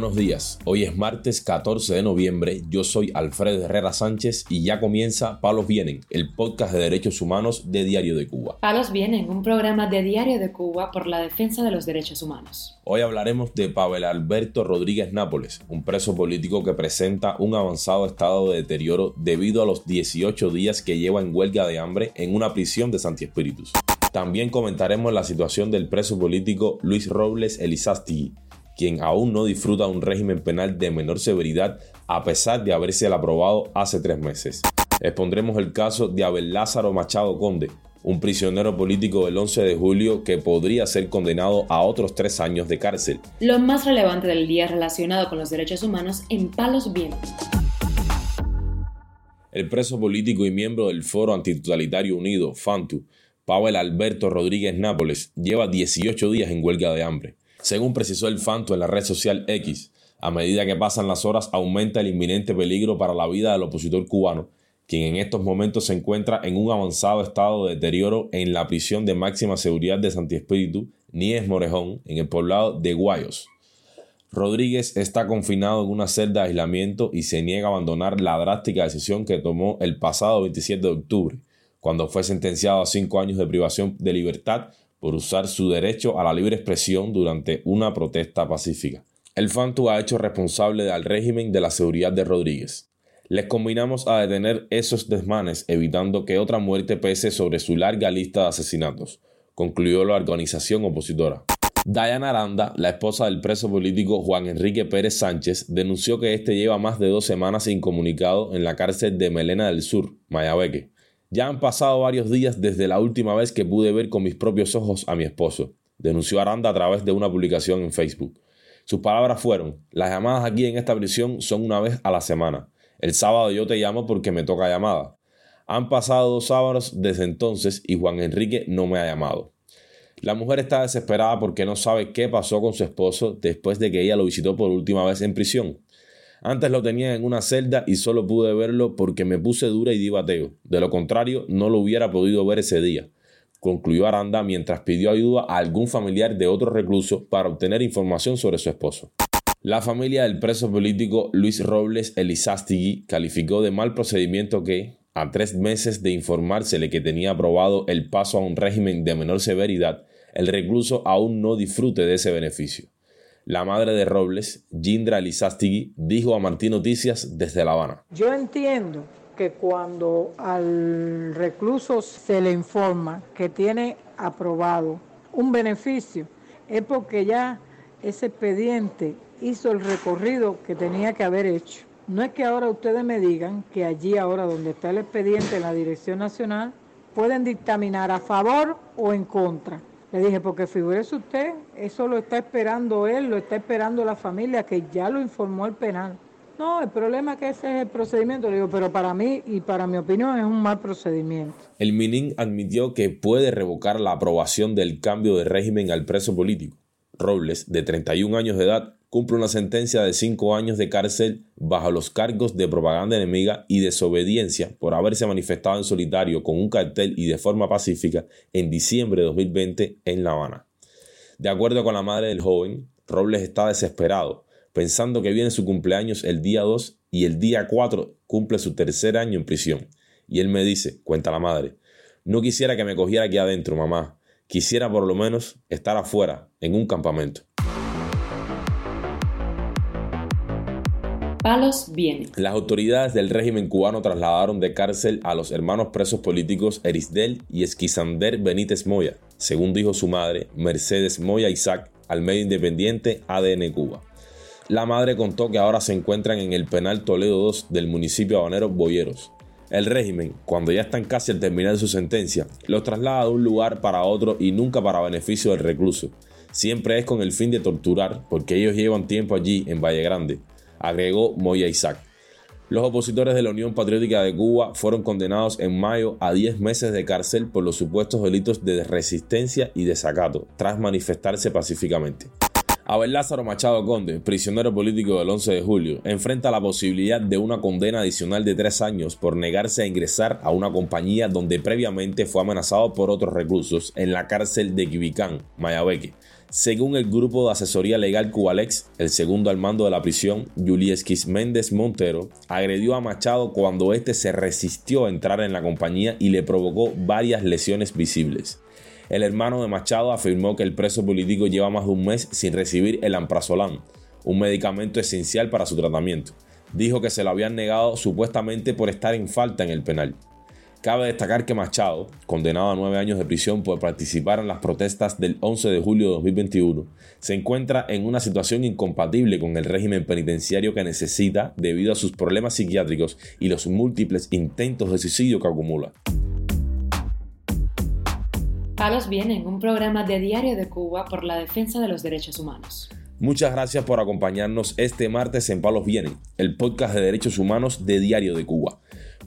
buenos días. Hoy es martes 14 de noviembre. Yo soy Alfredo Herrera Sánchez y ya comienza Palos Vienen, el podcast de derechos humanos de Diario de Cuba. Palos Vienen, un programa de Diario de Cuba por la defensa de los derechos humanos. Hoy hablaremos de Pavel Alberto Rodríguez Nápoles, un preso político que presenta un avanzado estado de deterioro debido a los 18 días que lleva en huelga de hambre en una prisión de Santi Espíritus. También comentaremos la situación del preso político Luis Robles Elizasti, quien aún no disfruta de un régimen penal de menor severidad a pesar de haberse aprobado hace tres meses. Expondremos el caso de Abel Lázaro Machado Conde, un prisionero político del 11 de julio que podría ser condenado a otros tres años de cárcel. Lo más relevante del día relacionado con los derechos humanos en Palos Vientos. El preso político y miembro del Foro Antitotalitario Unido, FANTU, Pavel Alberto Rodríguez Nápoles, lleva 18 días en huelga de hambre. Según precisó el Fanto en la red social X, a medida que pasan las horas aumenta el inminente peligro para la vida del opositor cubano, quien en estos momentos se encuentra en un avanzado estado de deterioro en la prisión de máxima seguridad de Santi Espíritu, Nies Morejón, en el poblado de Guayos. Rodríguez está confinado en una celda de aislamiento y se niega a abandonar la drástica decisión que tomó el pasado 27 de octubre, cuando fue sentenciado a cinco años de privación de libertad por usar su derecho a la libre expresión durante una protesta pacífica. El FANTU ha hecho responsable al régimen de la seguridad de Rodríguez. Les combinamos a detener esos desmanes evitando que otra muerte pese sobre su larga lista de asesinatos, concluyó la organización opositora. Diana Aranda, la esposa del preso político Juan Enrique Pérez Sánchez, denunció que este lleva más de dos semanas incomunicado en la cárcel de Melena del Sur, Mayabeque, ya han pasado varios días desde la última vez que pude ver con mis propios ojos a mi esposo, denunció Aranda a través de una publicación en Facebook. Sus palabras fueron, las llamadas aquí en esta prisión son una vez a la semana. El sábado yo te llamo porque me toca llamada. Han pasado dos sábados desde entonces y Juan Enrique no me ha llamado. La mujer está desesperada porque no sabe qué pasó con su esposo después de que ella lo visitó por última vez en prisión. Antes lo tenía en una celda y solo pude verlo porque me puse dura y di bateo. De lo contrario, no lo hubiera podido ver ese día. Concluyó Aranda mientras pidió ayuda a algún familiar de otro recluso para obtener información sobre su esposo. La familia del preso político Luis Robles Elizástigui calificó de mal procedimiento que, a tres meses de informársele que tenía aprobado el paso a un régimen de menor severidad, el recluso aún no disfrute de ese beneficio. La madre de Robles, Gindra Lizástigui, dijo a Martín Noticias desde La Habana. Yo entiendo que cuando al recluso se le informa que tiene aprobado un beneficio, es porque ya ese expediente hizo el recorrido que tenía que haber hecho. No es que ahora ustedes me digan que allí ahora donde está el expediente en la Dirección Nacional pueden dictaminar a favor o en contra. Le dije, porque figúrese usted, eso lo está esperando él, lo está esperando la familia, que ya lo informó el penal. No, el problema es que ese es el procedimiento. Le digo, pero para mí y para mi opinión es un mal procedimiento. El Minin admitió que puede revocar la aprobación del cambio de régimen al preso político. Robles, de 31 años de edad, cumple una sentencia de cinco años de cárcel bajo los cargos de propaganda enemiga y desobediencia por haberse manifestado en solitario con un cartel y de forma pacífica en diciembre de 2020 en La Habana. De acuerdo con la madre del joven, Robles está desesperado, pensando que viene su cumpleaños el día 2 y el día 4 cumple su tercer año en prisión. Y él me dice, cuenta la madre, no quisiera que me cogiera aquí adentro, mamá, quisiera por lo menos estar afuera, en un campamento. Palos vienen. Las autoridades del régimen cubano trasladaron de cárcel a los hermanos presos políticos Erisdel y Esquizander Benítez Moya, según dijo su madre, Mercedes Moya Isaac, al medio independiente ADN Cuba. La madre contó que ahora se encuentran en el penal Toledo 2 del municipio habanero Boyeros. El régimen, cuando ya están casi al terminar su sentencia, los traslada de un lugar para otro y nunca para beneficio del recluso. Siempre es con el fin de torturar, porque ellos llevan tiempo allí, en Valle Grande agregó Moya Isaac. Los opositores de la Unión Patriótica de Cuba fueron condenados en mayo a 10 meses de cárcel por los supuestos delitos de resistencia y desacato, tras manifestarse pacíficamente. Abel Lázaro Machado Conde, prisionero político del 11 de julio, enfrenta la posibilidad de una condena adicional de tres años por negarse a ingresar a una compañía donde previamente fue amenazado por otros reclusos en la cárcel de Quibicán, Mayabeque, Según el grupo de asesoría legal Cubalex, el segundo al mando de la prisión, Juliesquis Méndez Montero, agredió a Machado cuando éste se resistió a entrar en la compañía y le provocó varias lesiones visibles. El hermano de Machado afirmó que el preso político lleva más de un mes sin recibir el amprazolán, un medicamento esencial para su tratamiento. Dijo que se lo habían negado supuestamente por estar en falta en el penal. Cabe destacar que Machado, condenado a nueve años de prisión por participar en las protestas del 11 de julio de 2021, se encuentra en una situación incompatible con el régimen penitenciario que necesita debido a sus problemas psiquiátricos y los múltiples intentos de suicidio que acumula. Palos Vienen, un programa de Diario de Cuba por la defensa de los derechos humanos. Muchas gracias por acompañarnos este martes en Palos Vienen, el podcast de derechos humanos de Diario de Cuba.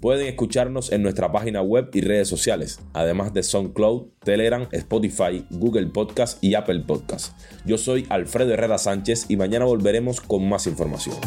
Pueden escucharnos en nuestra página web y redes sociales, además de SoundCloud, Telegram, Spotify, Google Podcast y Apple Podcast. Yo soy Alfredo Herrera Sánchez y mañana volveremos con más información.